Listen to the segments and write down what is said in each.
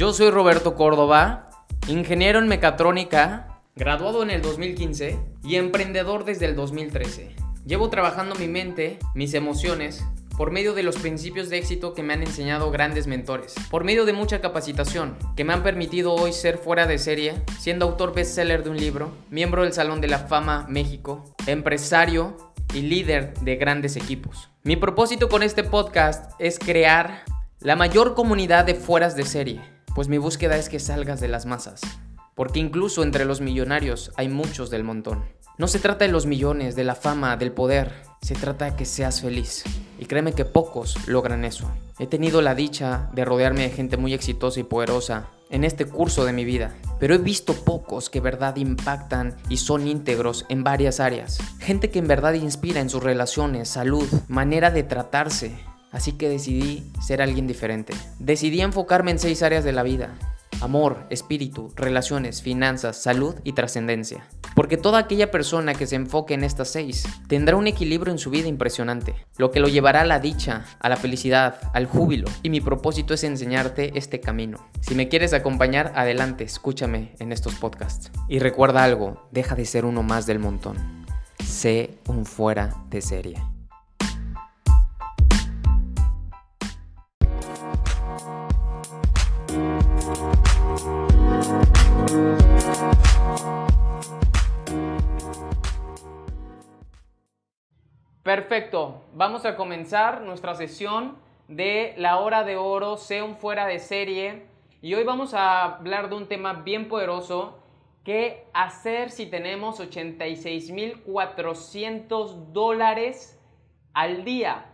Yo soy Roberto Córdoba, ingeniero en mecatrónica, graduado en el 2015 y emprendedor desde el 2013. Llevo trabajando mi mente, mis emociones, por medio de los principios de éxito que me han enseñado grandes mentores, por medio de mucha capacitación que me han permitido hoy ser fuera de serie, siendo autor bestseller de un libro, miembro del Salón de la Fama México, empresario y líder de grandes equipos. Mi propósito con este podcast es crear la mayor comunidad de fueras de serie, pues mi búsqueda es que salgas de las masas, porque incluso entre los millonarios hay muchos del montón. No se trata de los millones, de la fama, del poder, se trata de que seas feliz. Y créeme que pocos logran eso. He tenido la dicha de rodearme de gente muy exitosa y poderosa en este curso de mi vida, pero he visto pocos que verdad impactan y son íntegros en varias áreas. Gente que en verdad inspira en sus relaciones, salud, manera de tratarse. Así que decidí ser alguien diferente. Decidí enfocarme en seis áreas de la vida amor, espíritu, relaciones, finanzas, salud y trascendencia. Porque toda aquella persona que se enfoque en estas seis tendrá un equilibrio en su vida impresionante, lo que lo llevará a la dicha, a la felicidad, al júbilo. Y mi propósito es enseñarte este camino. Si me quieres acompañar, adelante, escúchame en estos podcasts. Y recuerda algo, deja de ser uno más del montón. Sé un fuera de serie. Perfecto, vamos a comenzar nuestra sesión de la hora de oro, sea un fuera de serie. Y hoy vamos a hablar de un tema bien poderoso, ¿qué hacer si tenemos 86.400 dólares al día?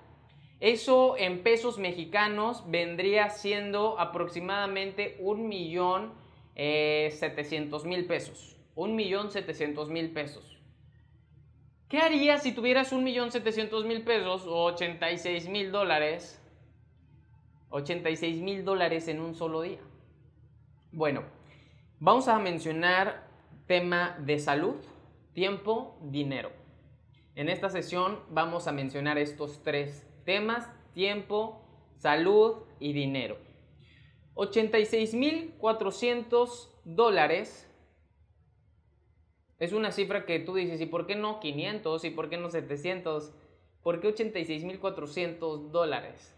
Eso en pesos mexicanos vendría siendo aproximadamente un millón eh, setecientos mil pesos. Un millón setecientos mil pesos. ¿Qué harías si tuvieras un millón setecientos mil pesos o 86 mil dólares? 86 mil dólares en un solo día. Bueno, vamos a mencionar tema de salud, tiempo, dinero. En esta sesión vamos a mencionar estos tres temas, tiempo, salud y dinero. 86 mil 400 dólares es una cifra que tú dices, ¿y por qué no 500? ¿Y por qué no 700? ¿Por qué 86.400 dólares?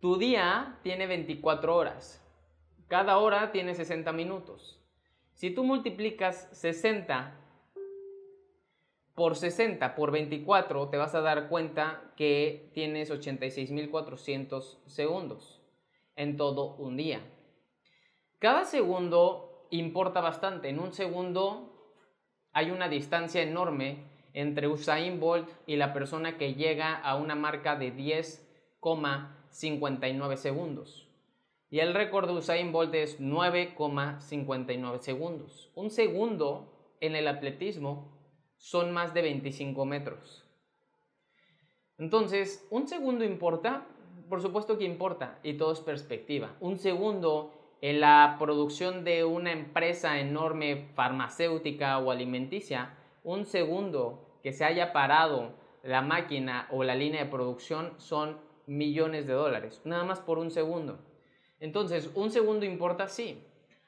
Tu día tiene 24 horas. Cada hora tiene 60 minutos. Si tú multiplicas 60 por 60 por 24, te vas a dar cuenta que tienes 86.400 segundos en todo un día. Cada segundo importa bastante. En un segundo hay una distancia enorme entre Usain Bolt y la persona que llega a una marca de 10,59 segundos. Y el récord de Usain Bolt es 9,59 segundos. Un segundo en el atletismo son más de 25 metros. Entonces, ¿un segundo importa? Por supuesto que importa y todo es perspectiva. Un segundo en la producción de una empresa enorme farmacéutica o alimenticia, un segundo que se haya parado la máquina o la línea de producción son millones de dólares, nada más por un segundo. Entonces, ¿un segundo importa? Sí.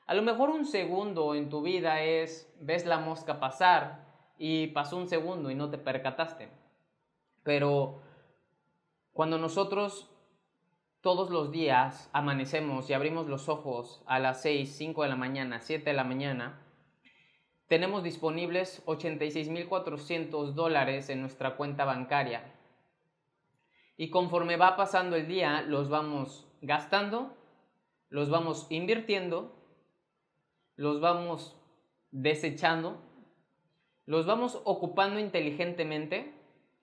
A lo mejor un segundo en tu vida es, ves la mosca pasar y pasó un segundo y no te percataste. Pero cuando nosotros todos los días amanecemos y abrimos los ojos a las 6, 5 de la mañana, 7 de la mañana, tenemos disponibles 86.400 dólares en nuestra cuenta bancaria. Y conforme va pasando el día, los vamos gastando, los vamos invirtiendo, los vamos desechando, los vamos ocupando inteligentemente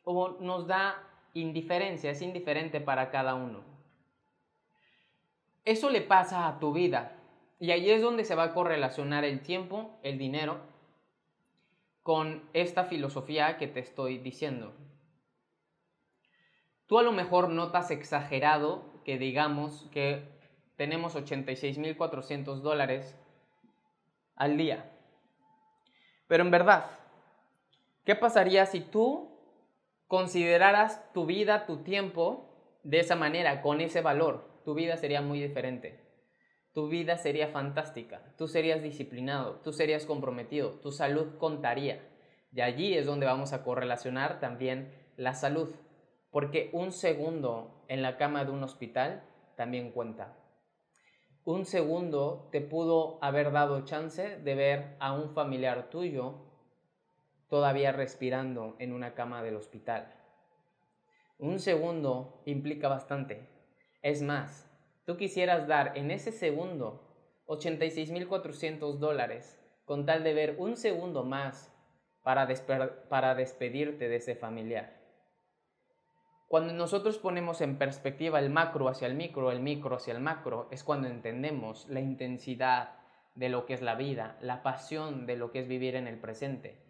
o nos da indiferencia, es indiferente para cada uno. Eso le pasa a tu vida. Y ahí es donde se va a correlacionar el tiempo, el dinero, con esta filosofía que te estoy diciendo. Tú a lo mejor notas exagerado que digamos que tenemos 86.400 dólares al día. Pero en verdad, ¿qué pasaría si tú consideraras tu vida, tu tiempo, de esa manera, con ese valor? Tu vida sería muy diferente. tu vida sería fantástica, tú serías disciplinado, tú serías comprometido, tu salud contaría. Y allí es donde vamos a correlacionar también la salud, porque un segundo en la cama de un hospital también cuenta. Un segundo te pudo haber dado chance de ver a un familiar tuyo todavía respirando en una cama del hospital. Un segundo implica bastante. Es más, tú quisieras dar en ese segundo 86.400 dólares con tal de ver un segundo más para, para despedirte de ese familiar. Cuando nosotros ponemos en perspectiva el macro hacia el micro, el micro hacia el macro, es cuando entendemos la intensidad de lo que es la vida, la pasión de lo que es vivir en el presente,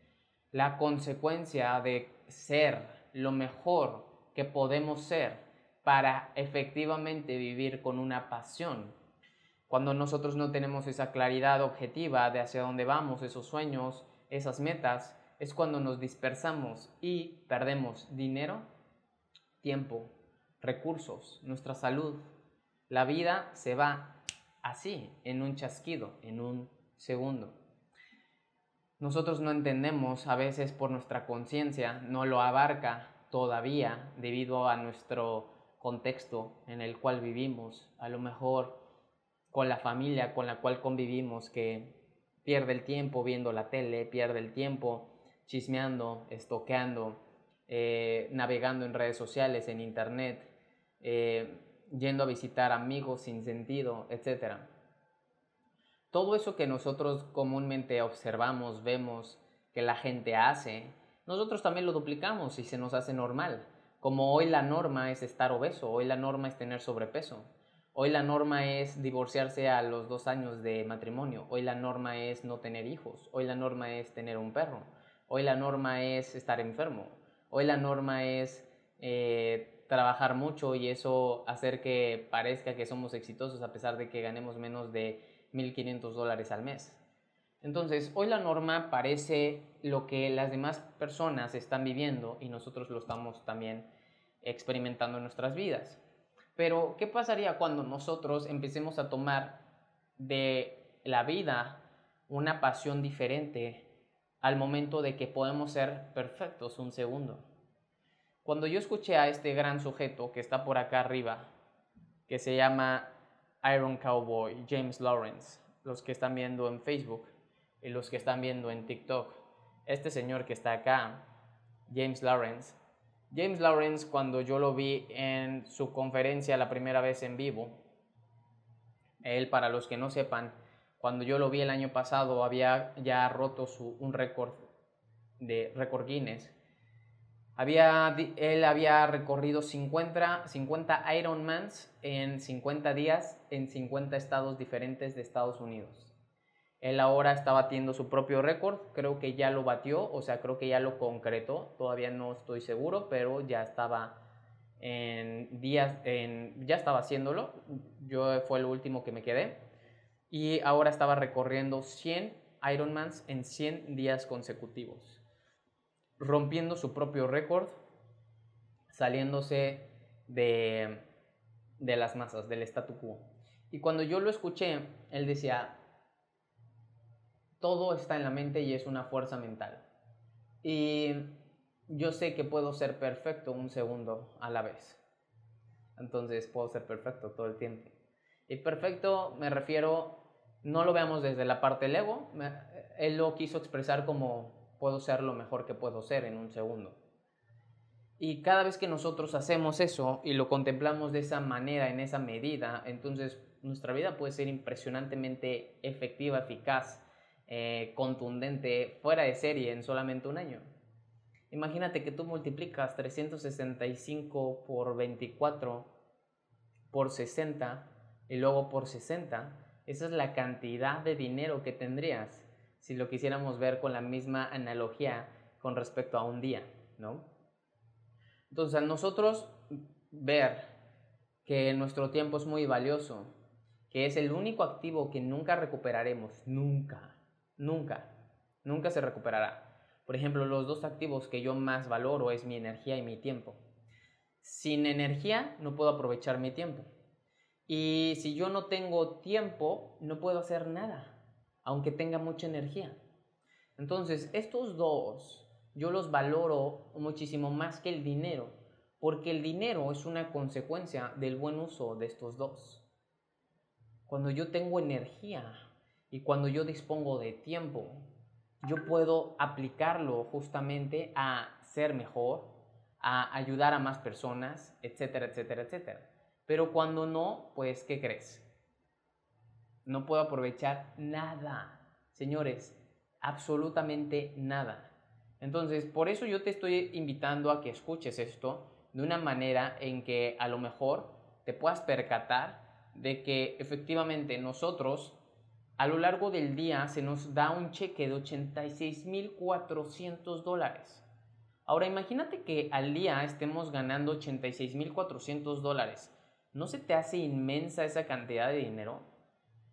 la consecuencia de ser lo mejor que podemos ser para efectivamente vivir con una pasión. Cuando nosotros no tenemos esa claridad objetiva de hacia dónde vamos, esos sueños, esas metas, es cuando nos dispersamos y perdemos dinero tiempo, recursos, nuestra salud. La vida se va así, en un chasquido, en un segundo. Nosotros no entendemos, a veces por nuestra conciencia, no lo abarca todavía debido a nuestro contexto en el cual vivimos, a lo mejor con la familia con la cual convivimos que pierde el tiempo viendo la tele, pierde el tiempo chismeando, estoqueando, eh, navegando en redes sociales, en internet, eh, yendo a visitar amigos sin sentido, etc. Todo eso que nosotros comúnmente observamos, vemos que la gente hace, nosotros también lo duplicamos y se nos hace normal. Como hoy la norma es estar obeso, hoy la norma es tener sobrepeso, hoy la norma es divorciarse a los dos años de matrimonio, hoy la norma es no tener hijos, hoy la norma es tener un perro, hoy la norma es estar enfermo, Hoy la norma es eh, trabajar mucho y eso hacer que parezca que somos exitosos a pesar de que ganemos menos de 1.500 dólares al mes. Entonces, hoy la norma parece lo que las demás personas están viviendo y nosotros lo estamos también experimentando en nuestras vidas. Pero, ¿qué pasaría cuando nosotros empecemos a tomar de la vida una pasión diferente al momento de que podemos ser perfectos un segundo. Cuando yo escuché a este gran sujeto que está por acá arriba, que se llama Iron Cowboy, James Lawrence, los que están viendo en Facebook y los que están viendo en TikTok, este señor que está acá, James Lawrence, James Lawrence cuando yo lo vi en su conferencia la primera vez en vivo, él para los que no sepan, cuando yo lo vi el año pasado, había ya roto su, un récord de récord Guinness. Había, él había recorrido 50, 50 Ironmans en 50 días en 50 estados diferentes de Estados Unidos. Él ahora está batiendo su propio récord, creo que ya lo batió, o sea, creo que ya lo concretó, todavía no estoy seguro, pero ya estaba en días, en, ya estaba haciéndolo, yo fue el último que me quedé y ahora estaba recorriendo 100 Ironmans en 100 días consecutivos, rompiendo su propio récord, saliéndose de, de las masas, del statu quo. Y cuando yo lo escuché, él decía, todo está en la mente y es una fuerza mental. Y yo sé que puedo ser perfecto un segundo a la vez. Entonces puedo ser perfecto todo el tiempo. Y perfecto me refiero no lo veamos desde la parte del ego, él lo quiso expresar como puedo ser lo mejor que puedo ser en un segundo. Y cada vez que nosotros hacemos eso y lo contemplamos de esa manera, en esa medida, entonces nuestra vida puede ser impresionantemente efectiva, eficaz, eh, contundente, fuera de serie en solamente un año. Imagínate que tú multiplicas 365 por 24 por 60 y luego por 60 esa es la cantidad de dinero que tendrías si lo quisiéramos ver con la misma analogía con respecto a un día, ¿no? Entonces, a nosotros ver que nuestro tiempo es muy valioso, que es el único activo que nunca recuperaremos, nunca, nunca, nunca se recuperará. Por ejemplo, los dos activos que yo más valoro es mi energía y mi tiempo. Sin energía no puedo aprovechar mi tiempo. Y si yo no tengo tiempo, no puedo hacer nada, aunque tenga mucha energía. Entonces, estos dos yo los valoro muchísimo más que el dinero, porque el dinero es una consecuencia del buen uso de estos dos. Cuando yo tengo energía y cuando yo dispongo de tiempo, yo puedo aplicarlo justamente a ser mejor, a ayudar a más personas, etcétera, etcétera, etcétera. Pero cuando no, pues, ¿qué crees? No puedo aprovechar nada. Señores, absolutamente nada. Entonces, por eso yo te estoy invitando a que escuches esto de una manera en que a lo mejor te puedas percatar de que efectivamente nosotros a lo largo del día se nos da un cheque de 86.400 dólares. Ahora imagínate que al día estemos ganando 86.400 dólares. ¿No se te hace inmensa esa cantidad de dinero?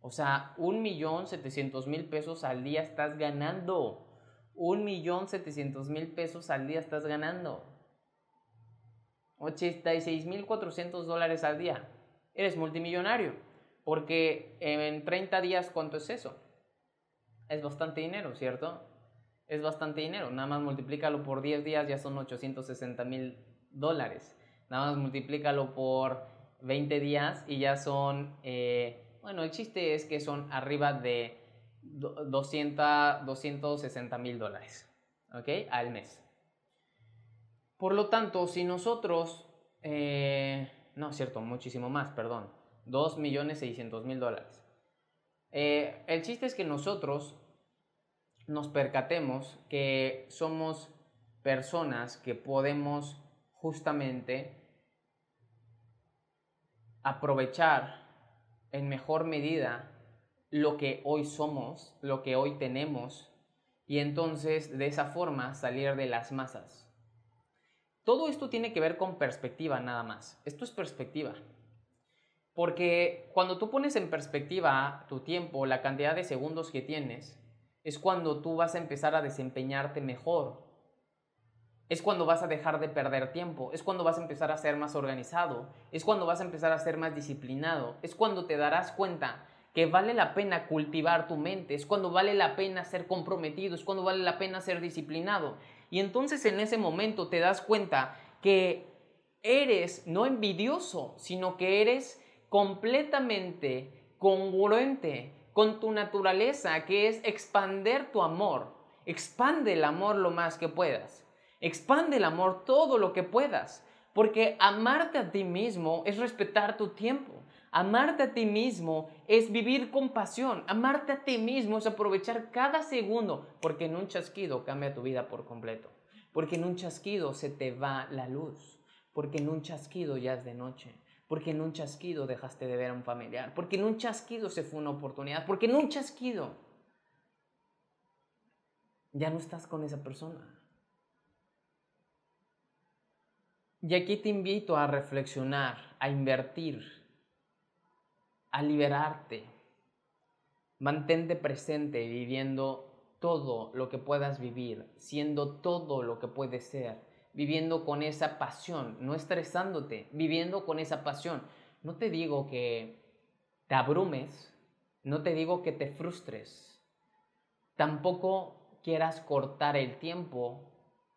O sea, 1.700.000 pesos al día estás ganando. 1.700.000 pesos al día estás ganando. 86.400 dólares al día. Eres multimillonario. Porque en 30 días, ¿cuánto es eso? Es bastante dinero, ¿cierto? Es bastante dinero. Nada más multiplícalo por 10 días, ya son 860 mil dólares. Nada más multiplícalo por 20 días y ya son... Eh, bueno, el chiste es que son arriba de 200, 260 mil dólares, ¿ok? Al mes. Por lo tanto, si nosotros, eh, no cierto, muchísimo más, perdón, 2 millones 600 mil dólares. Eh, el chiste es que nosotros nos percatemos que somos personas que podemos justamente aprovechar en mejor medida lo que hoy somos, lo que hoy tenemos, y entonces de esa forma salir de las masas. Todo esto tiene que ver con perspectiva nada más. Esto es perspectiva. Porque cuando tú pones en perspectiva tu tiempo, la cantidad de segundos que tienes, es cuando tú vas a empezar a desempeñarte mejor. Es cuando vas a dejar de perder tiempo, es cuando vas a empezar a ser más organizado, es cuando vas a empezar a ser más disciplinado, es cuando te darás cuenta que vale la pena cultivar tu mente, es cuando vale la pena ser comprometido, es cuando vale la pena ser disciplinado. Y entonces en ese momento te das cuenta que eres no envidioso, sino que eres completamente congruente con tu naturaleza, que es expander tu amor. Expande el amor lo más que puedas. Expande el amor todo lo que puedas. Porque amarte a ti mismo es respetar tu tiempo. Amarte a ti mismo es vivir con pasión. Amarte a ti mismo es aprovechar cada segundo. Porque en un chasquido cambia tu vida por completo. Porque en un chasquido se te va la luz. Porque en un chasquido ya es de noche porque en un chasquido dejaste de ver a un familiar, porque en un chasquido se fue una oportunidad, porque en un chasquido ya no estás con esa persona. Y aquí te invito a reflexionar, a invertir, a liberarte. Mantente presente viviendo todo lo que puedas vivir, siendo todo lo que puedes ser viviendo con esa pasión, no estresándote, viviendo con esa pasión. No te digo que te abrumes, no te digo que te frustres, tampoco quieras cortar el tiempo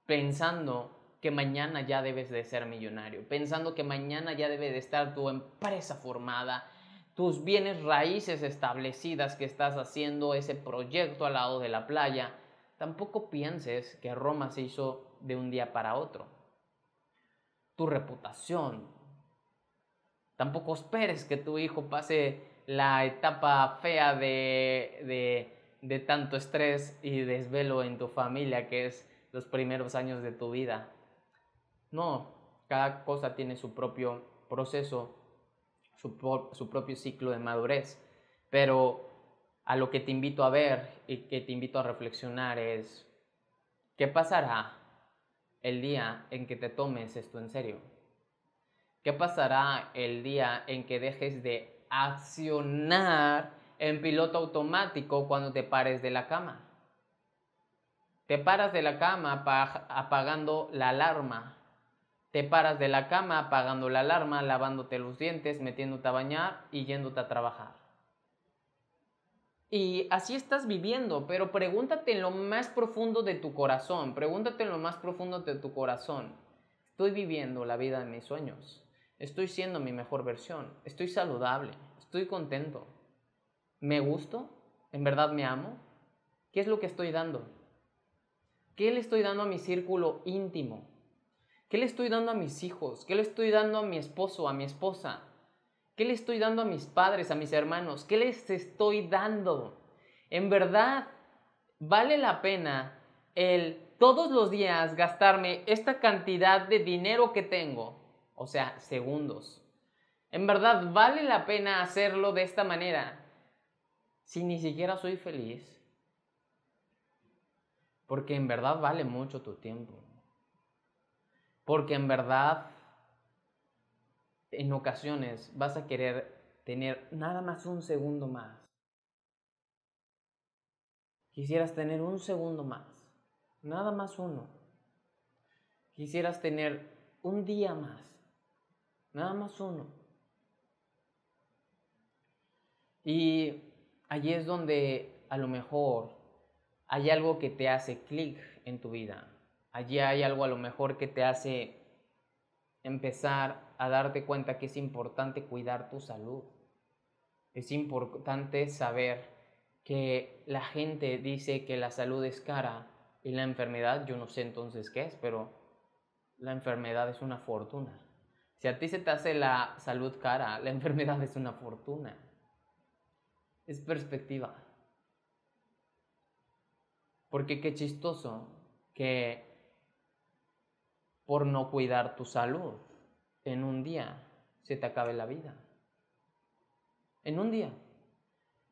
pensando que mañana ya debes de ser millonario, pensando que mañana ya debe de estar tu empresa formada, tus bienes raíces establecidas que estás haciendo ese proyecto al lado de la playa. Tampoco pienses que Roma se hizo de un día para otro. Tu reputación. Tampoco esperes que tu hijo pase la etapa fea de, de, tanto estrés y desvelo en tu familia, que es los primeros años de tu vida. No, cada cosa tiene su propio proceso, su, su, propio ciclo de madurez. Pero a lo que te invito a ver y que te invito a reflexionar es, ¿qué pasará el día en que te tomes esto en serio? ¿Qué pasará el día en que dejes de accionar en piloto automático cuando te pares de la cama? Te paras de la cama apagando la alarma te paras de la cama apagando la alarma, lavándote los dientes, metiéndote a bañar y yéndote a trabajar. Y así estás viviendo, pero pregúntate en lo más profundo de tu corazón, pregúntate en lo más profundo de tu corazón. Estoy viviendo la vida de mis sueños, estoy siendo mi mejor versión, estoy saludable, estoy contento, me gusto, en verdad me amo. ¿Qué es lo que estoy dando? ¿Qué le estoy dando a mi círculo íntimo? ¿Qué le estoy dando a mis hijos? ¿Qué le estoy dando a mi esposo, a mi esposa? ¿Qué le estoy dando a mis padres, a mis hermanos? ¿Qué les estoy dando? En verdad, vale la pena el todos los días gastarme esta cantidad de dinero que tengo, o sea, segundos. En verdad, vale la pena hacerlo de esta manera si ni siquiera soy feliz. Porque en verdad vale mucho tu tiempo. Porque en verdad, en ocasiones vas a querer tener nada más un segundo más. Quisieras tener un segundo más, nada más uno. Quisieras tener un día más, nada más uno. Y allí es donde a lo mejor hay algo que te hace clic en tu vida. Allí hay algo a lo mejor que te hace empezar a darte cuenta que es importante cuidar tu salud. Es importante saber que la gente dice que la salud es cara y la enfermedad, yo no sé entonces qué es, pero la enfermedad es una fortuna. Si a ti se te hace la salud cara, la enfermedad es una fortuna. Es perspectiva. Porque qué chistoso que por no cuidar tu salud en un día se te acabe la vida. En un día.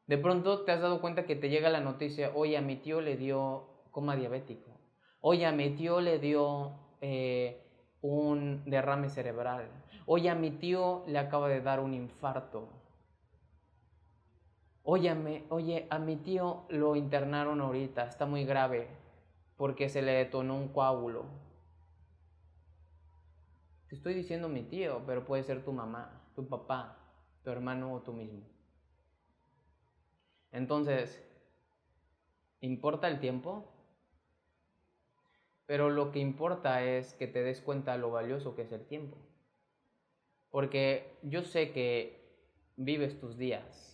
De pronto te has dado cuenta que te llega la noticia, oye, a mi tío le dio coma diabético. Oye, a mi tío le dio eh, un derrame cerebral. Oye, a mi tío le acaba de dar un infarto. Oye, oye, a mi tío lo internaron ahorita, está muy grave porque se le detonó un coágulo. Te estoy diciendo mi tío, pero puede ser tu mamá, tu papá, tu hermano o tú mismo. Entonces, ¿importa el tiempo? Pero lo que importa es que te des cuenta lo valioso que es el tiempo. Porque yo sé que vives tus días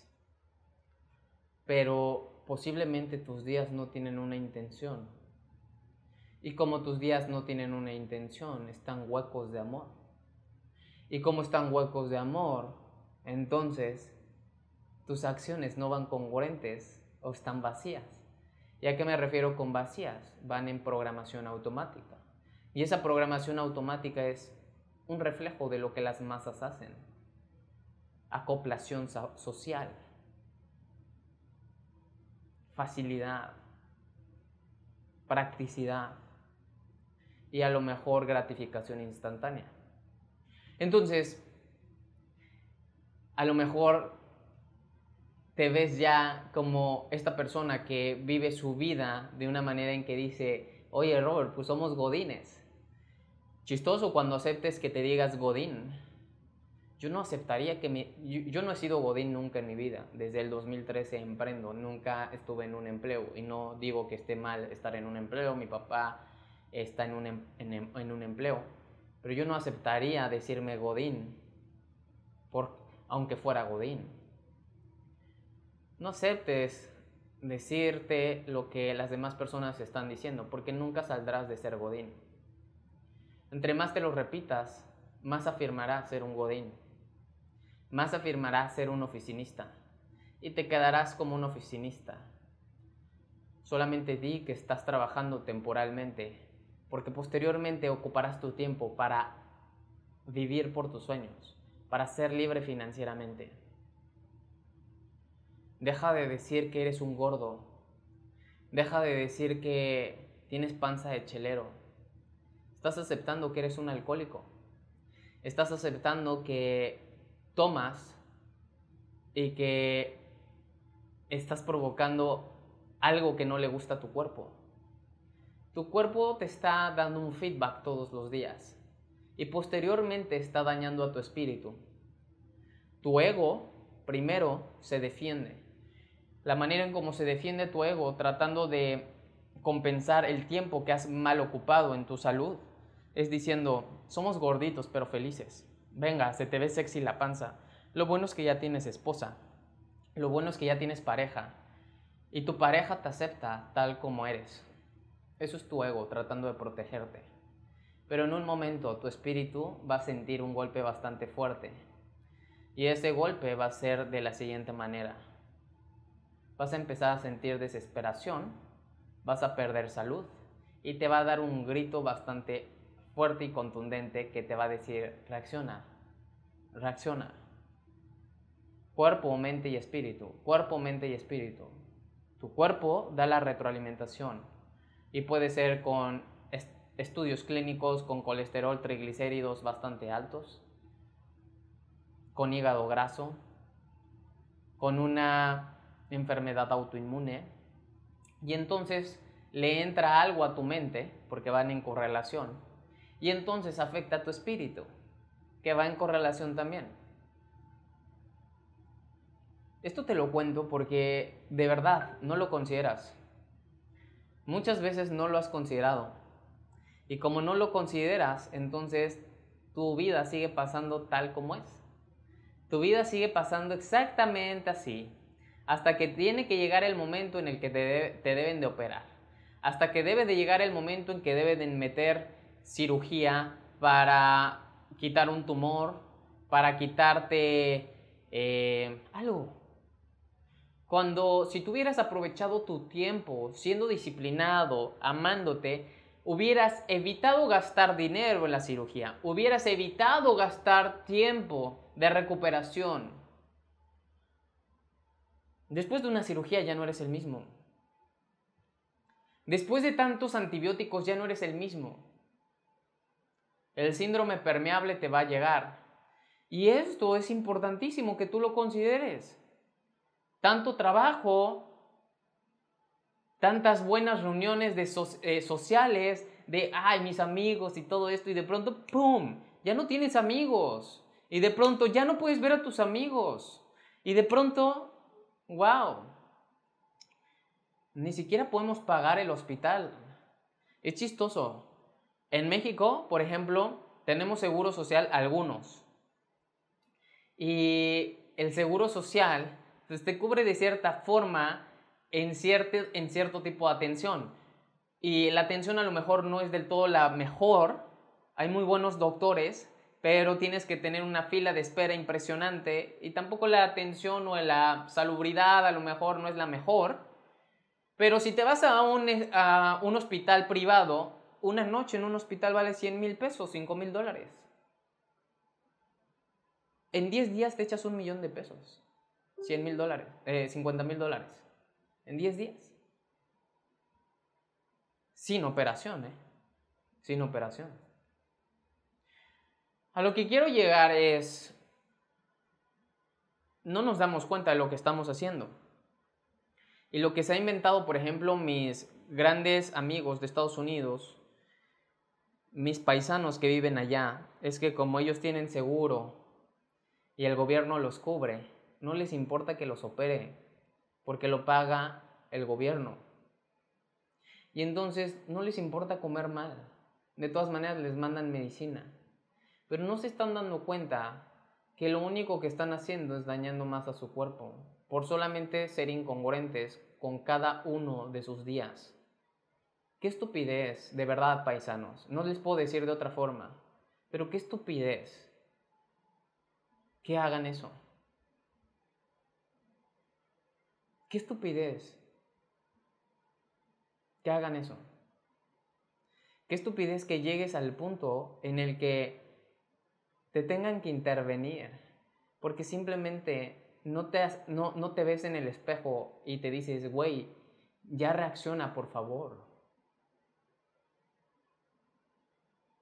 pero posiblemente tus días no tienen una intención. Y como tus días no tienen una intención, están huecos de amor. Y como están huecos de amor, entonces tus acciones no van congruentes o están vacías. ¿Y a qué me refiero con vacías? Van en programación automática. Y esa programación automática es un reflejo de lo que las masas hacen. Acoplación social facilidad, practicidad y a lo mejor gratificación instantánea. Entonces, a lo mejor te ves ya como esta persona que vive su vida de una manera en que dice, oye Robert, pues somos godines. Chistoso cuando aceptes que te digas godín. Yo no aceptaría que me... Yo, no he sido godín nunca en mi vida. Desde el 2013 emprendo. Nunca estuve en un empleo. Y no digo que esté mal estar en un empleo. Mi papá está en un, em, en, un empleo. Pero yo no aceptaría decirme godín. Por, aunque fuera godín. No aceptes decirte lo que las demás personas están diciendo. Porque nunca saldrás de ser godín. Entre más te lo repitas, más afirmarás ser un godín más afirmarás ser un oficinista y te quedarás como un oficinista. Solamente di que estás trabajando temporalmente, porque posteriormente ocuparás tu tiempo para vivir por tus sueños, para ser libre financieramente. Deja de decir que eres un gordo. Deja de decir que tienes panza de chelero. Estás aceptando que eres un alcohólico. Estás aceptando que tomas y que estás provocando algo que no le gusta a tu cuerpo. Tu cuerpo te está dando un feedback todos los días y posteriormente está dañando a tu espíritu. Tu ego primero se defiende. La manera en cómo se defiende tu ego tratando de compensar el tiempo que has mal ocupado en tu salud es diciendo, somos gorditos pero felices. Venga, se te ve sexy la panza. Lo bueno es que ya tienes esposa. Lo bueno es que ya tienes pareja. Y tu pareja te acepta tal como eres. Eso es tu ego tratando de protegerte. Pero en un momento tu espíritu va a sentir un golpe bastante fuerte. Y ese golpe va a ser de la siguiente manera. Vas a empezar a sentir desesperación, vas a perder salud y te va a dar un grito bastante fuerte y contundente que te va a decir, reacciona, reacciona. Cuerpo, mente y espíritu, cuerpo, mente y espíritu. Tu cuerpo da la retroalimentación y puede ser con estudios clínicos con colesterol, triglicéridos bastante altos, con hígado graso, con una enfermedad autoinmune, y entonces le entra algo a tu mente, porque van en correlación, y entonces afecta a tu espíritu, que va en correlación también. Esto te lo cuento porque de verdad no lo consideras. Muchas veces no lo has considerado. Y como no lo consideras, entonces tu vida sigue pasando tal como es. Tu vida sigue pasando exactamente así, hasta que tiene que llegar el momento en el que te, deben de operar. Hasta que debe de llegar el momento en que deben meter cirugía para quitar un tumor, para quitarte eh, algo. Cuando si tuvieras aprovechado tu tiempo siendo disciplinado, amándote, hubieras evitado gastar dinero en la cirugía, hubieras evitado gastar tiempo de recuperación. Después de una cirugía ya no eres el mismo. Después de tantos antibióticos ya no eres el mismo. El síndrome permeable te va a llegar. Y esto es importantísimo que tú lo consideres. Tanto trabajo, tantas buenas reuniones de eh, sociales, de, ay, mis amigos y todo esto, y de pronto, ¡pum!, ya no tienes amigos. Y de pronto ya no puedes ver a tus amigos. Y de pronto, wow, ni siquiera podemos pagar el hospital. Es chistoso. En México, por ejemplo, tenemos seguro social algunos. Y el seguro social pues, te cubre de cierta forma en cierto, en cierto tipo de atención. Y la atención a lo mejor no es del todo la mejor. Hay muy buenos doctores, pero tienes que tener una fila de espera impresionante y tampoco la atención o la salubridad a lo mejor no es la mejor. Pero si te vas a un, a un hospital privado, una noche en un hospital vale 100 mil pesos, 5 mil dólares. En 10 días te echas un millón de pesos, 100 mil dólares, 50 eh, mil dólares en 10 días. Sin operación, ¿eh? Sin operación. A lo que quiero llegar es, no nos damos cuenta de lo que estamos haciendo. Y lo que se ha inventado, por ejemplo, mis grandes amigos de Estados Unidos, mis paisanos que viven allá, es que como ellos tienen seguro y el gobierno los cubre, no les importa que los opere, porque lo paga el gobierno. Y entonces no les importa comer mal. De todas maneras les mandan medicina. Pero no se están dando cuenta que lo único que están haciendo es dañando más a su cuerpo por solamente ser incongruentes con cada uno de sus días. Qué estupidez, de verdad, paisanos. No les puedo decir de otra forma. Pero qué estupidez que hagan eso. Qué estupidez que hagan eso. Qué estupidez que llegues al punto en el que te tengan que intervenir porque simplemente no te, no, te ves en el espejo y te dices, güey, ya reacciona, por favor.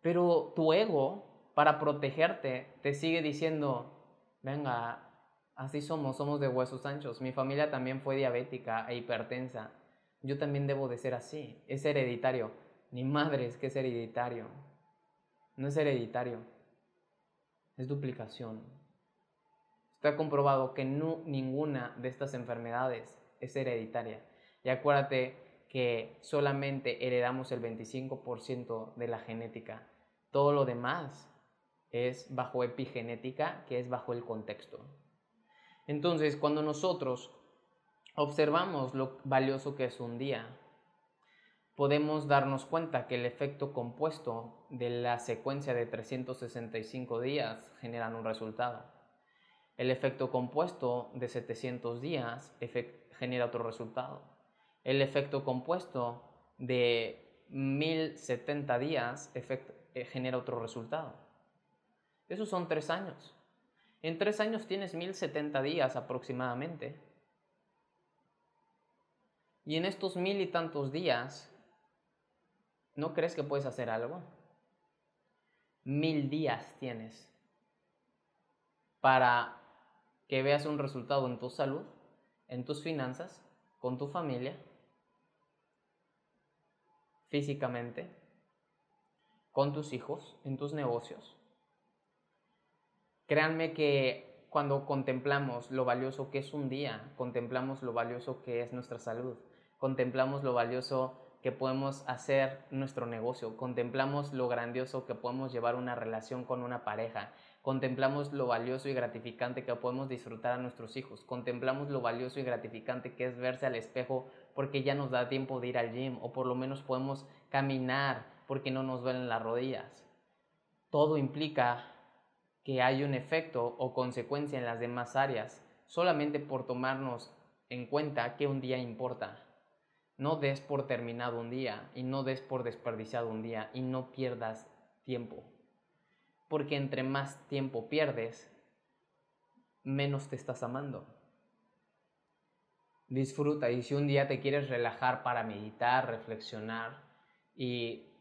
Pero tu ego, para protegerte, te sigue diciendo, venga, Así somos, somos de huesos anchos. Mi familia también fue diabética e hipertensa. Yo también debo de ser así. Es hereditario. Ni madre es que es hereditario. No es hereditario. Es duplicación. Está comprobado que no, ninguna de estas enfermedades es hereditaria. Y acuérdate que solamente heredamos el 25% de la genética. Todo lo demás es bajo epigenética, que es bajo el contexto. Entonces, cuando nosotros observamos lo valioso que es un día, podemos darnos cuenta que el efecto compuesto de la secuencia de 365 días generan un resultado. El efecto compuesto de 700 días genera otro resultado el efecto compuesto de 1070 días eh, genera otro resultado. Esos son tres años. En tres años tienes 1070 días aproximadamente. Y en estos mil y tantos días, ¿no crees que puedes hacer algo? Mil días tienes para que veas un resultado en tu salud, en tus finanzas, con tu familia físicamente, con tus hijos, en tus negocios. Créanme que cuando contemplamos lo valioso que es un día, contemplamos lo valioso que es nuestra salud, contemplamos lo valioso que podemos hacer nuestro negocio, contemplamos lo grandioso que podemos llevar una relación con una pareja, contemplamos lo valioso y gratificante que podemos disfrutar a nuestros hijos, contemplamos lo valioso y gratificante que es verse al espejo porque ya nos da tiempo de ir al gym o por lo menos podemos caminar porque no nos duelen las rodillas. Todo implica que hay un efecto o consecuencia en las demás áreas solamente por tomarnos en cuenta que un día importa. No des por terminado un día y no des por desperdiciado un día y no pierdas tiempo. Porque entre más tiempo pierdes, menos te estás amando. Disfruta y si un día te quieres relajar para meditar, reflexionar y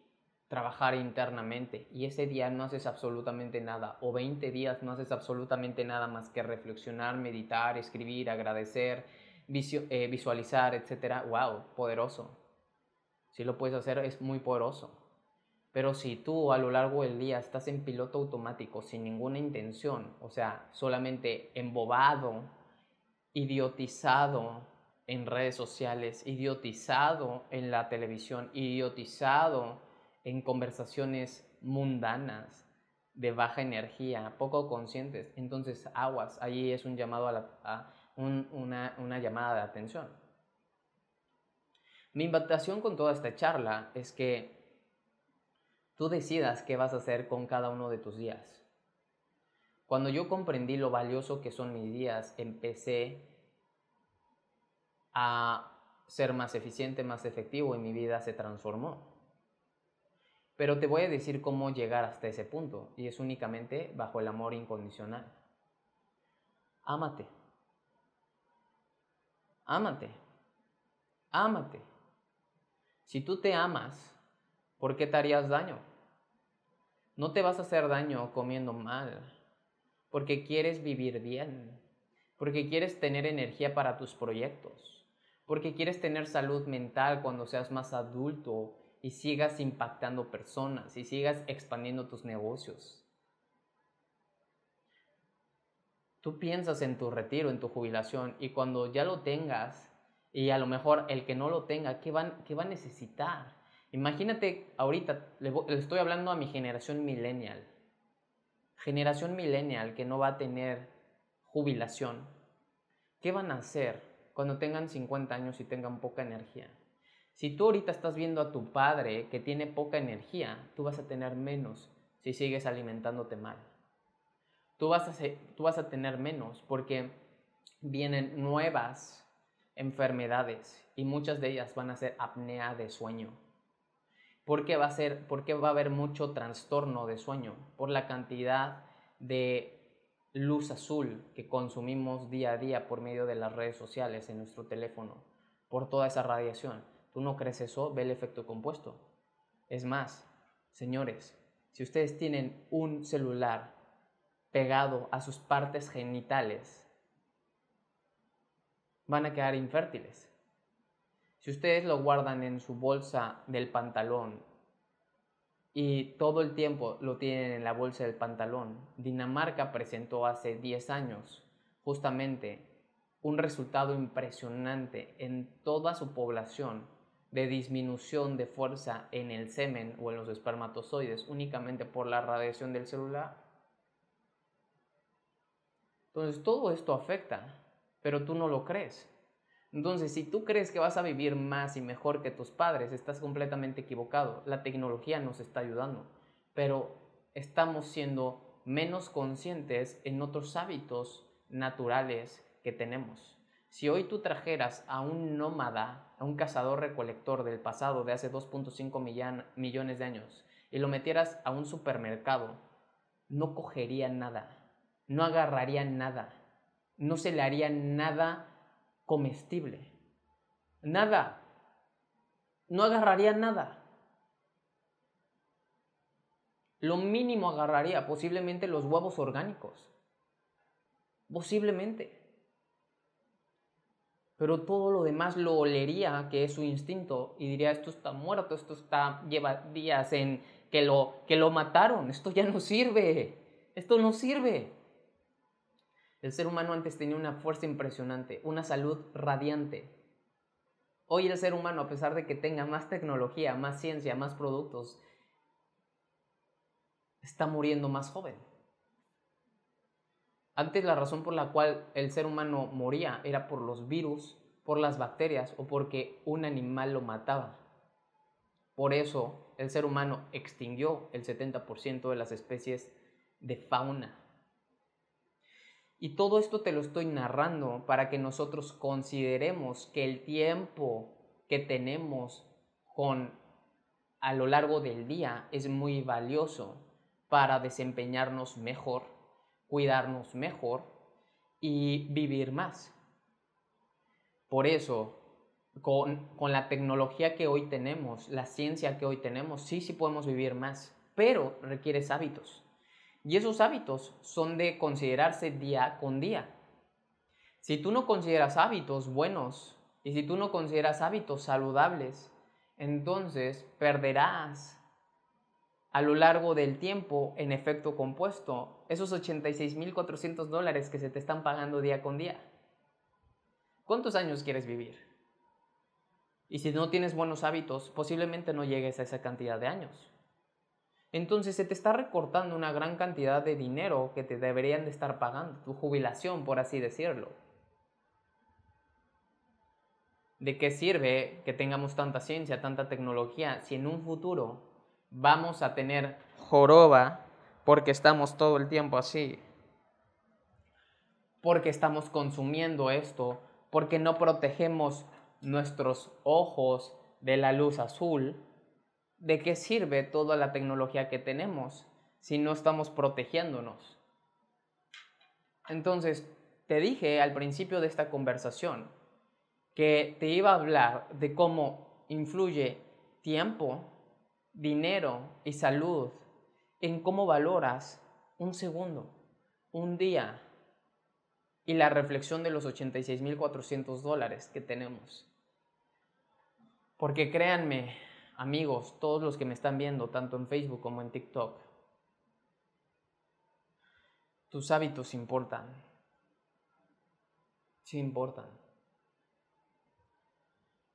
trabajar internamente y ese día no haces absolutamente nada o 20 días no haces absolutamente nada más que reflexionar, meditar, escribir, agradecer, eh, visualizar, etcétera, wow, poderoso. Si lo puedes hacer es muy poderoso. Pero si tú a lo largo del día estás en piloto automático sin ninguna intención, o sea, solamente embobado, idiotizado en redes sociales, idiotizado en la televisión, idiotizado en conversaciones mundanas, de baja energía, poco conscientes, entonces aguas, ahí es un llamado a, la, una, una llamada de atención. Mi invitación con toda esta charla es que tú decidas qué vas a hacer con cada uno de tus días. Cuando yo comprendí lo valioso que son mis días, empecé a ser más eficiente, más efectivo y mi vida se transformó. Pero te voy a decir cómo llegar hasta ese punto y es únicamente bajo el amor incondicional. Ámate. Ámate. Ámate. Si tú te amas, ¿por qué te harías daño? No te vas a hacer daño comiendo mal, porque quieres vivir bien, porque quieres tener energía para tus proyectos, porque quieres tener salud mental cuando seas más adulto y sigas impactando personas y sigas expandiendo tus negocios. tú piensas en tu retiro, en tu jubilación, y cuando ya lo tengas, y a lo mejor el que no lo tenga, ¿qué, van, qué va a necesitar? Imagínate, ahorita le, estoy hablando a mi generación millennial, generación millennial que no va a tener jubilación. ¿Qué van a hacer cuando tengan 50 años y tengan poca energía? Si tú ahorita estás viendo a tu padre que tiene poca energía, tú vas a tener menos si sigues alimentándote mal tú vas a, tú vas a tener menos porque vienen nuevas enfermedades y muchas de ellas van a ser apnea de sueño. ¿Por qué va a, ser, por qué va a haber mucho trastorno de sueño? Por la cantidad de luz azul que consumimos día a día por medio de las redes sociales en nuestro teléfono, por toda esa radiación. ¿Tú no crees eso? Ve el efecto compuesto. Es más, señores, si ustedes tienen un celular pegado a sus partes genitales, van a quedar infértiles. Si ustedes lo guardan en su bolsa del pantalón y todo el tiempo lo tienen en la bolsa del pantalón. Dinamarca presentó hace 10 años justamente un resultado impresionante en toda su población de disminución de fuerza en el semen o en los espermatozoides únicamente por la radiación del celular. Entonces todo esto afecta, pero tú no lo crees. Entonces, si tú crees que vas a vivir más y mejor que tus padres, estás completamente equivocado. La tecnología nos está ayudando, pero estamos siendo menos conscientes en otros hábitos naturales que tenemos. Si hoy tú trajeras a un nómada, a un cazador recolector del pasado de hace 2.5 millones de años y lo metieras a un supermercado, no cogería nada, no agarraría nada, no se le haría nada comestible. Nada. No agarraría nada. Lo mínimo agarraría posiblemente los huevos orgánicos. Posiblemente. Pero todo lo demás lo olería, que es su instinto, y diría, esto está muerto, esto está, lleva días en que lo, que lo mataron, esto ya no sirve, esto no sirve. El ser humano antes tenía una fuerza impresionante, una salud radiante. Hoy el ser humano, a pesar de que tenga más tecnología, más ciencia, más productos, está muriendo más joven. Antes la razón por la cual el ser humano moría era por los virus, por las bacterias o porque un animal lo mataba. Por eso el ser humano extinguió el 70% de las especies de fauna. Y todo esto te lo estoy narrando para que nosotros consideremos que el tiempo que tenemos con a lo largo del día es muy valioso para desempeñarnos mejor, cuidarnos mejor y vivir más. Por eso, con, con, la tecnología que hoy tenemos, la ciencia que hoy tenemos, sí, sí podemos vivir más, pero requieres hábitos. Y esos hábitos son de considerarse día con día. Si tú no consideras hábitos buenos y si tú no consideras hábitos saludables, entonces perderás a lo largo del tiempo en efecto compuesto esos 86.400 dólares que se te están pagando día con día. ¿Cuántos años quieres vivir? Y si no tienes buenos hábitos, posiblemente no llegues a esa cantidad de años entonces se te está recortando una gran cantidad de dinero que te deberían de estar pagando, tu jubilación, por así decirlo. ¿De qué sirve que tengamos tanta ciencia, tanta tecnología, si en un futuro vamos a tener joroba porque estamos todo el tiempo así? Porque estamos consumiendo esto, porque no protegemos nuestros ojos de la luz azul, ¿de qué sirve toda la tecnología que tenemos si no estamos protegiéndonos? Entonces, te dije al principio de esta conversación que te iba a hablar de cómo influye tiempo, dinero y salud en cómo valoras un segundo, un día y la reflexión de los 86.400 dólares que tenemos. Porque créanme, amigos, todos los que me están viendo, tanto en Facebook como en TikTok, tus hábitos importan. Sí importan.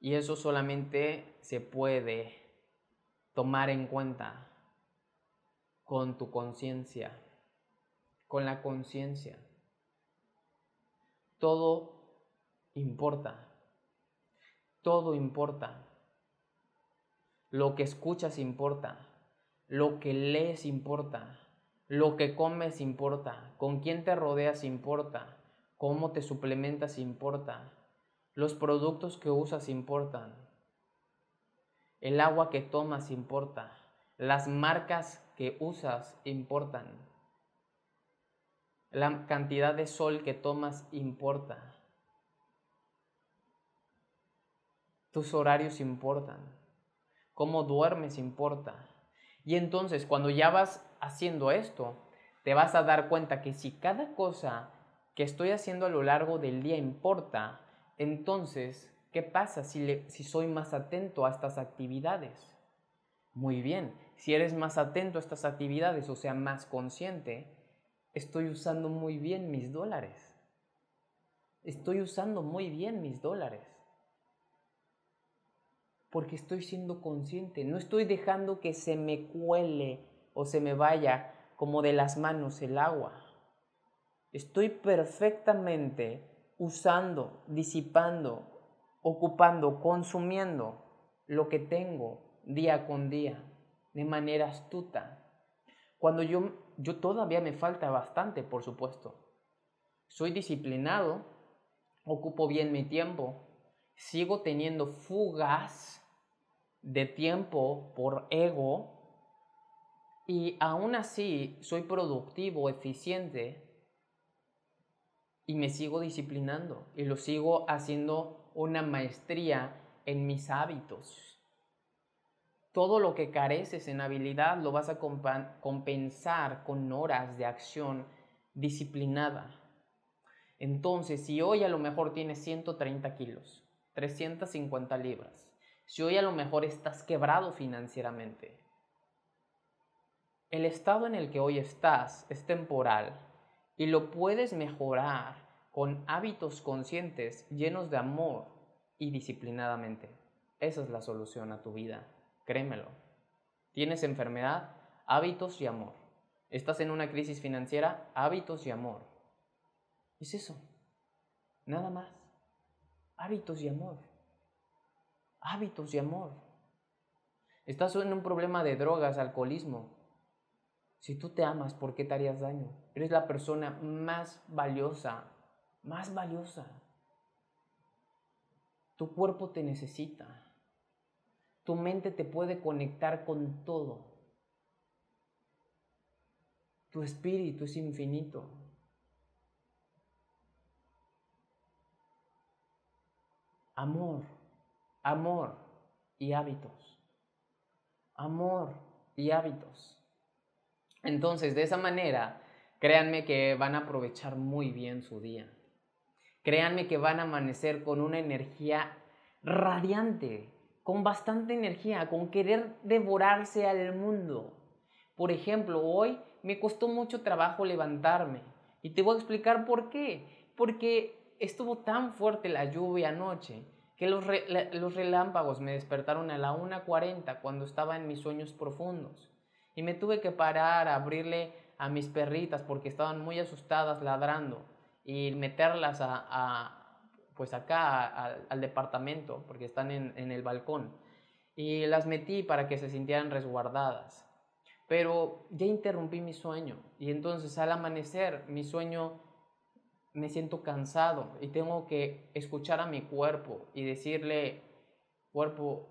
Y eso solamente se puede tomar en cuenta con tu conciencia, con la conciencia. Todo importa. Todo importa. Lo que escuchas importa, lo que lees importa, lo que comes importa, con quién te rodeas importa, cómo te suplementas importa, los productos que usas importan, el agua que tomas importa, las marcas que usas importan, la cantidad de sol que tomas importa, tus horarios importan cómo duermes importa. Y entonces cuando ya vas haciendo esto, te vas a dar cuenta que si cada cosa que estoy haciendo a lo largo del día importa, entonces, ¿qué pasa si, si soy más atento a estas actividades? Muy bien, si eres más atento a estas actividades, o sea, más consciente, estoy usando muy bien mis dólares. Estoy usando muy bien mis dólares. Porque estoy siendo consciente. No estoy dejando que se me cuele o se me vaya como de las manos el agua. Estoy perfectamente usando, disipando, ocupando, consumiendo lo que tengo día con día de manera astuta. Cuando yo, yo todavía me falta bastante, por supuesto. Soy disciplinado, ocupo bien mi tiempo, sigo teniendo fugas de tiempo por ego y aún así soy productivo, eficiente y me sigo disciplinando y lo sigo haciendo una maestría en mis hábitos. Todo lo que careces en habilidad lo vas a compensar con horas de acción disciplinada. Entonces, si hoy a lo mejor tienes 130 kilos, 350 libras, si hoy a lo mejor estás quebrado financieramente, el estado en el que hoy estás es temporal y lo puedes mejorar con hábitos conscientes llenos de amor y disciplinadamente. Esa es la solución a tu vida, créemelo. Tienes enfermedad, hábitos y amor. Estás en una crisis financiera, hábitos y amor. Es eso, nada más. Hábitos y amor. Hábitos y amor. Estás en un problema de drogas, alcoholismo. Si tú te amas, ¿por qué te harías daño? Eres la persona más valiosa, más valiosa. Tu cuerpo te necesita. Tu mente te puede conectar con todo. Tu espíritu es infinito. Amor, amor y hábitos. Amor y hábitos. Entonces, de esa manera, créanme que van a aprovechar muy bien su día. Créanme que van a amanecer con una energía radiante, con bastante energía, con querer devorarse al mundo. Por ejemplo, hoy me costó mucho trabajo levantarme y te voy a explicar por qué. Porque estuvo tan fuerte la lluvia anoche que los, relámpagos me despertaron a la 1.40 cuando estaba en mis sueños profundos. Y me tuve que parar a abrirle a mis perritas porque estaban muy asustadas ladrando y meterlas a, pues acá al departamento porque están en, el balcón. Y las metí para que se sintieran resguardadas. Pero ya interrumpí mi sueño y entonces al amanecer mi sueño me siento cansado y tengo que escuchar a mi cuerpo y decirle, cuerpo,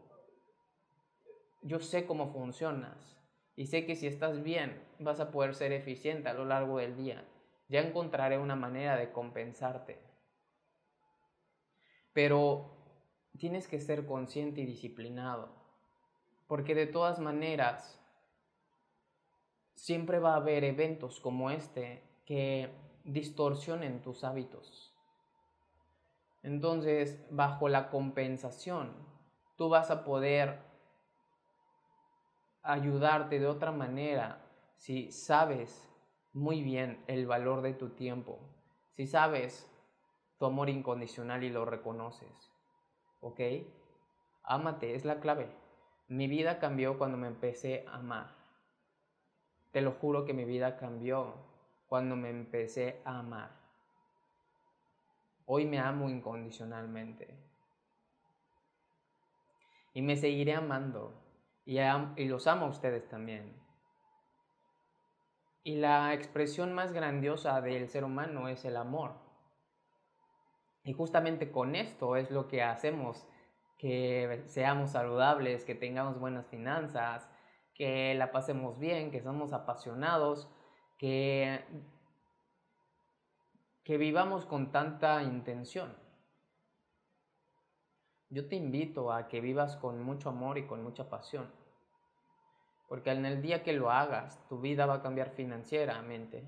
yo sé cómo funcionas, y sé que si estás bien vas a poder ser eficiente a lo largo del día. Ya encontraré una manera de compensarte. Pero tienes que ser consciente y disciplinado. Porque de todas maneras, siempre va a haber eventos como este que distorsionen tus hábitos. Entonces, bajo la compensación, tú vas a poder ayudarte de otra manera si sabes muy bien el valor de tu tiempo, si sabes tu amor incondicional y lo reconoces. ¿Ok? Ámate, es la clave. Mi vida cambió cuando me empecé a amar. Te lo juro que mi vida cambió cuando me empecé a amar. Hoy me amo incondicionalmente. Y me seguiré amando y, los amo a ustedes también. Y la expresión más grandiosa del ser humano es el amor. Y justamente con esto es lo que hacemos que seamos saludables, que tengamos buenas finanzas, que la pasemos bien, que somos apasionados, que, que vivamos con tanta intención. Yo te invito a que vivas con mucho amor y con mucha pasión. Porque en el día que lo hagas, tu vida va a cambiar financieramente.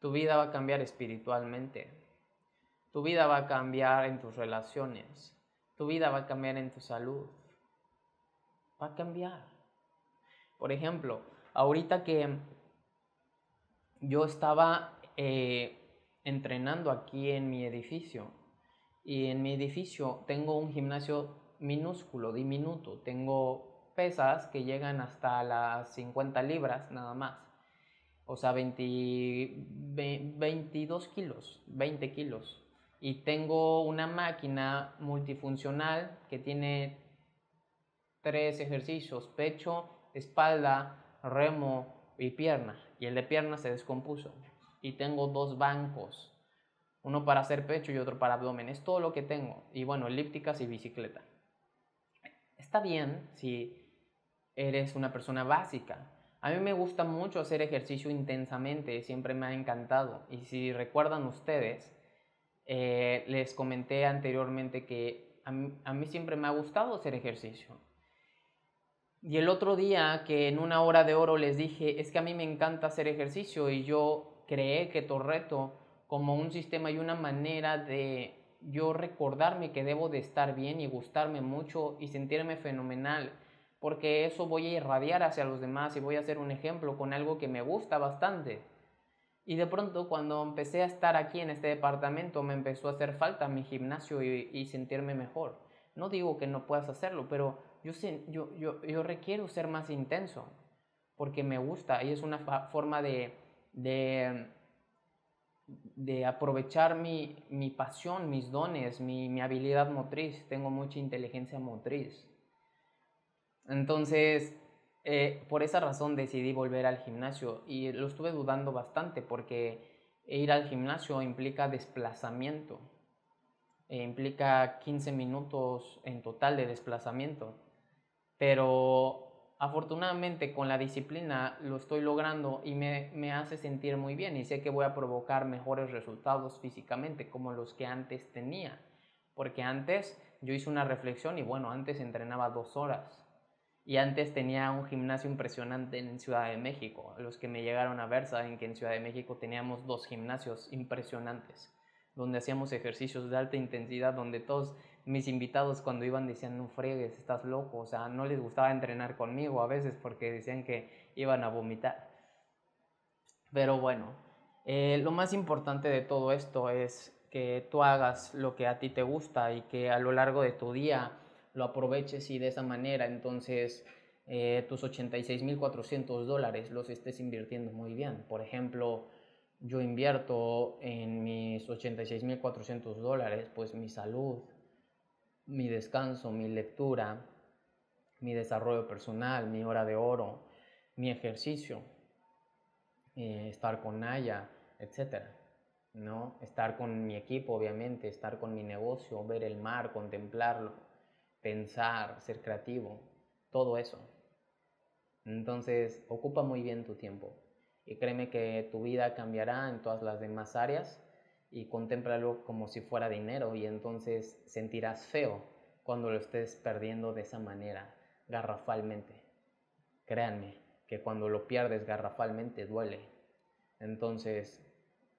Tu vida va a cambiar espiritualmente. Tu vida va a cambiar en tus relaciones. Tu vida va a cambiar en tu salud. Va a cambiar. Por ejemplo, ahorita que yo estaba eh, entrenando aquí en mi edificio y en mi edificio tengo un gimnasio minúsculo, diminuto. Tengo pesas que llegan hasta las 50 libras nada más. O sea, 22 kilos, 20 kilos. Y tengo una máquina multifuncional que tiene tres ejercicios, pecho, espalda, remo y pierna. Y el de pierna se descompuso. Y tengo dos bancos, uno para hacer pecho y otro para abdomen. Es todo lo que tengo. Y bueno, elípticas y bicicleta. Está bien si eres una persona básica. A mí me gusta mucho hacer ejercicio intensamente, siempre me ha encantado. Y si recuerdan ustedes, eh, les comenté anteriormente que a mí, siempre me ha gustado hacer ejercicio. Y el otro día que en una hora de oro les dije, es que a mí me encanta hacer ejercicio y yo creé que Torreto como un sistema y una manera de yo recordarme que debo de estar bien y gustarme mucho y sentirme fenomenal, porque eso voy a irradiar hacia los demás y voy a ser un ejemplo con algo que me gusta bastante. Y de pronto cuando empecé a estar aquí en este departamento me empezó a hacer falta mi gimnasio y, sentirme mejor. No digo que no puedas hacerlo, pero yo, yo, yo, yo requiero ser más intenso porque me gusta y es una forma de, de de aprovechar mi, mi pasión, mis dones, mi, mi, habilidad motriz. Tengo mucha inteligencia motriz. Entonces, eh, por esa razón decidí volver al gimnasio y lo estuve dudando bastante porque ir al gimnasio implica desplazamiento. E implica 15 minutos en total de desplazamiento. Pero afortunadamente con la disciplina lo estoy logrando y me, hace sentir muy bien y sé que voy a provocar mejores resultados físicamente como los que antes tenía. Porque antes yo hice una reflexión y bueno, antes entrenaba dos horas. Y antes tenía un gimnasio impresionante en Ciudad de México. Los que me llegaron a ver saben que en Ciudad de México teníamos dos gimnasios impresionantes donde hacíamos ejercicios de alta intensidad, donde todos mis invitados cuando iban decían, no fregues, estás loco, o sea, no les gustaba entrenar conmigo a veces porque decían que iban a vomitar. Pero bueno, eh, lo más importante de todo esto es que tú hagas lo que a ti te gusta y que a lo largo de tu día lo aproveches y de esa manera entonces eh, tus 86.400 dólares los estés invirtiendo muy bien. Por ejemplo, yo invierto en mis 86.400 dólares, pues mi salud, mi descanso, mi lectura, mi desarrollo personal, mi hora de oro, mi ejercicio, eh, estar con Naya, etc. ¿no? Estar con mi equipo, obviamente, estar con mi negocio, ver el mar, contemplarlo, pensar, ser creativo, todo eso. Entonces, ocupa muy bien tu tiempo y créeme que tu vida cambiará en todas las demás áreas y contémplalo como si fuera dinero y entonces sentirás feo cuando lo estés perdiendo de esa manera, garrafalmente. Créanme que cuando lo pierdes garrafalmente duele. Entonces,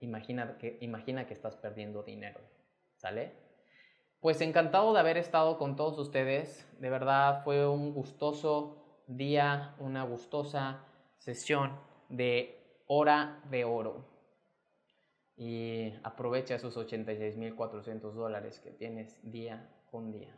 imagina que, imagina que estás perdiendo dinero. ¿Sale? Pues encantado de haber estado con todos ustedes. De verdad fue un gustoso día, una gustosa sesión de hora de oro. Y aprovecha esos 86.400 dólares que tienes día con día.